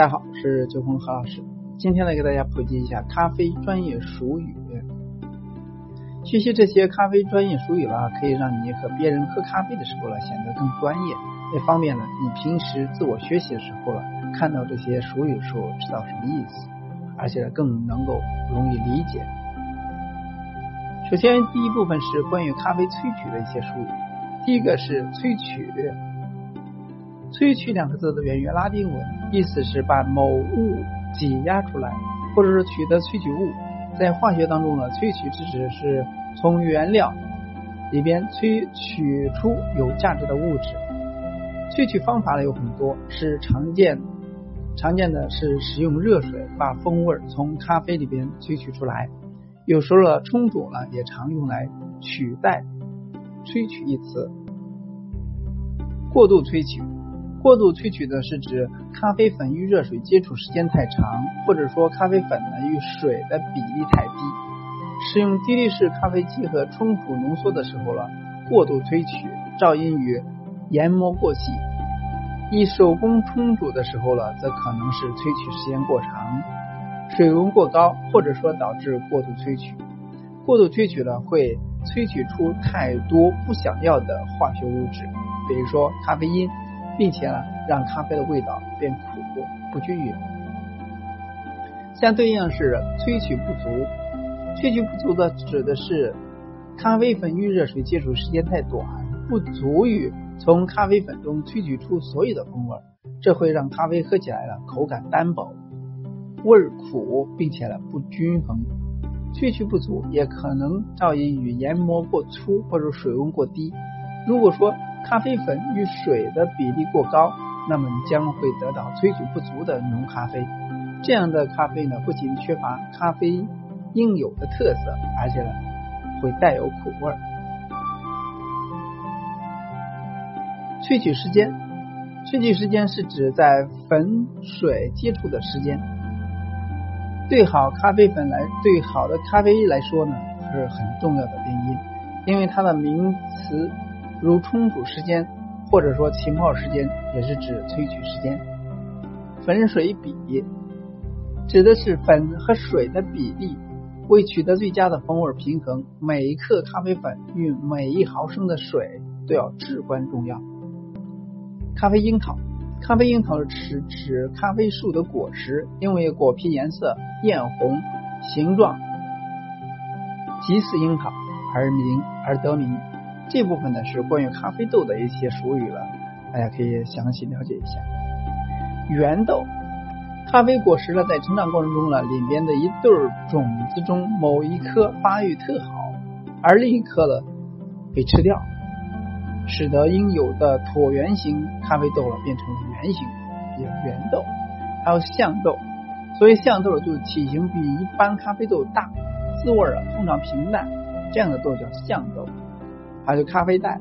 大家好，我是九峰何老师。今天来给大家普及一下咖啡专业术语。学习这些咖啡专业术语了，可以让你和别人喝咖啡的时候呢显得更专业，也方便呢你平时自我学习的时候了，看到这些术语的时候知道什么意思，而且更能够容易理解。首先，第一部分是关于咖啡萃取的一些术语。第一个是萃取，萃取两个字的源于拉丁文，意思是把某物挤压出来，或者是取得萃取物。在化学当中呢，萃取是指是从原料里边萃取出有价值的物质。萃取方法呢有很多，是常见常见的是使用热水把风味从咖啡里边萃取出来。有时候呢冲煮呢也常用来取代萃取一词。过度萃取。过度萃取呢是指咖啡粉与热水接触时间太长，或者说咖啡粉呢与水的比例太低。使用滴滤式咖啡机和冲煮浓缩的时候了，过度萃取噪音与研磨过细；以手工冲煮的时候了，则可能是萃取时间过长、水温过高，或者说导致过度萃取。过度萃取了会萃取出太多不想要的化学物质，比如说咖啡因。并且呢，让咖啡的味道变苦不均匀。相对应是萃取不足，萃取不足的指的是咖啡粉与热水接触时间太短，不足以从咖啡粉中萃取出所有的风味，这会让咖啡喝起来了口感单薄，味苦，并且呢不均衡。萃取不足也可能噪音与研磨过粗或者水温过低。如果说咖啡粉与水的比例过高，那么你将会得到萃取不足的浓咖啡。这样的咖啡呢，不仅缺乏咖啡应有的特色，而且呢，会带有苦味。萃取时间，萃取时间是指在粉水接触的时间。对好咖啡粉来，对好的咖啡来说呢，是很重要的原因，因为它的名词。如冲煮时间，或者说浸泡时间，也是指萃取时间。粉水比指的是粉和水的比例，为取得最佳的风味平衡，每一克咖啡粉与每一毫升的水都要至关重要。咖啡樱桃，咖啡樱桃是指咖啡树的果实，因为果皮颜色艳红，形状极似樱桃而名而得名。这部分呢是关于咖啡豆的一些术语了，大家可以详细了解一下。圆豆，咖啡果实呢在成长过程中呢，里边的一对种子中某一颗发育特好，而另一颗呢被吃掉，使得应有的椭圆形咖啡豆了变成了圆形，叫圆豆。还有象豆，所以象豆就体型比一般咖啡豆大，滋味啊通常平淡，这样的豆叫象豆。还有咖啡带，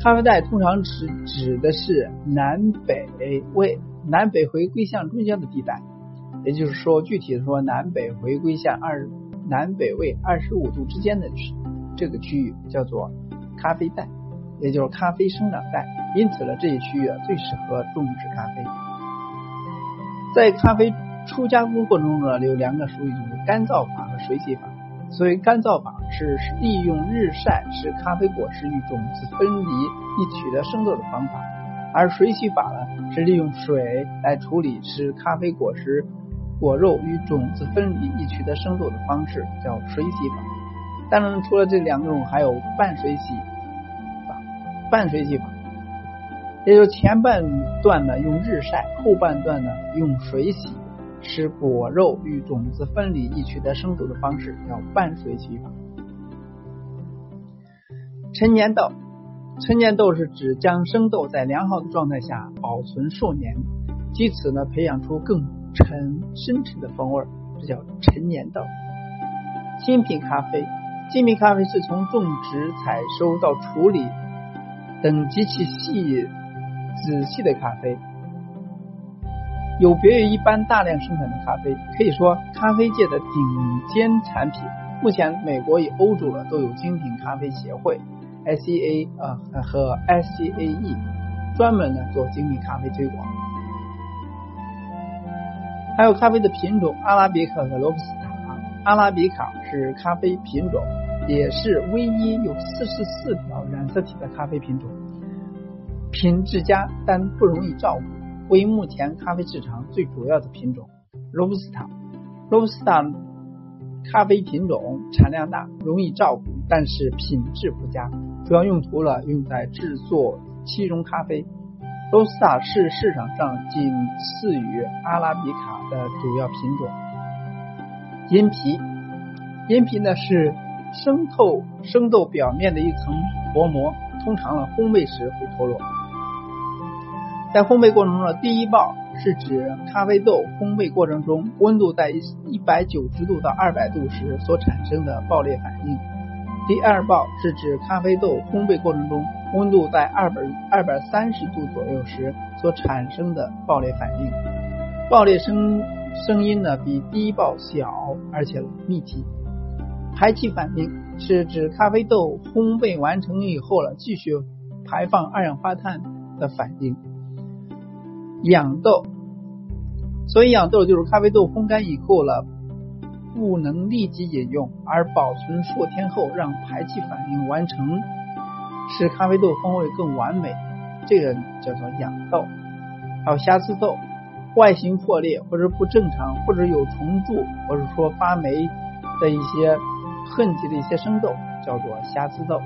咖啡带通常指指的是南北为南北回归线中间的地带，也就是说，具体的说，南北回归线二南北位二十五度之间的区这个区域叫做咖啡带，也就是咖啡生长带。因此呢，这一区域最适合种植咖啡。在咖啡初加工过程中呢，有两个属于就是干燥法和水洗法。所以干燥法是利用日晒使咖啡果实与种子分离以取得生豆的方法，而水洗法呢是利用水来处理使咖啡果实果肉与种子分离以取得生豆的方式，叫水洗法。当然，除了这两种，还有半水洗法、半水洗法，也就前半段呢用日晒，后半段呢用水洗。使果肉与种子分离以取得生豆的方式叫半水洗法。陈年豆，陈年豆是指将生豆在良好的状态下保存数年，据此呢培养出更沉深沉的风味，这叫陈年豆。精品咖啡，精品咖啡是从种植、采收到处理等极其细仔细的咖啡。有别于一般大量生产的咖啡，可以说咖啡界的顶尖产品。目前，美国与欧洲呢都有精品咖啡协会 （SCA） 啊和 SCAE，专门呢做精品咖啡推广。还有咖啡的品种阿拉比卡和罗布斯塔。阿拉比卡是咖啡品种，也是唯一有四十四条染色体的咖啡品种，品质佳但不容易照顾，为目前咖啡市场最主要的品种。罗布斯塔，罗布斯塔咖啡品种产量大，容易照顾，但是品质不佳，主要用途了用在制作期中咖啡。罗布斯塔是市场上仅次于阿拉比卡的主要品种。阴皮，阴皮呢是生透生豆表面的一层薄膜，通常呢烘焙时会脱落。在烘焙过程中的第一爆是指咖啡豆烘焙过程中温度在一百九十度到二百度时所产生的爆裂反应。第二爆是指咖啡豆烘焙过程中温度在二百二百三十度左右时所产生的爆裂反应。爆裂声。声音呢比第一爆小，而且密集。排气反应是指咖啡豆烘焙完成以后了，继续排放二氧化碳的反应。养豆，所以养豆就是咖啡豆烘干以后了，不能立即饮用，而保存数天后让排气反应完成，使咖啡豆风味更完美。这个叫做养豆。还有瑕疵豆。外形破裂或者不正常，或者有虫蛀，或者说发霉的一些痕迹的一些生豆，叫做瑕疵豆。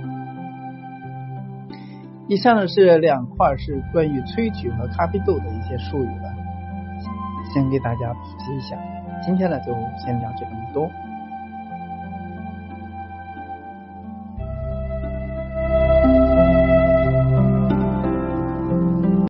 以上呢是两块是关于萃取和咖啡豆的一些术语了，先给大家普及一下。今天呢就先聊这么多。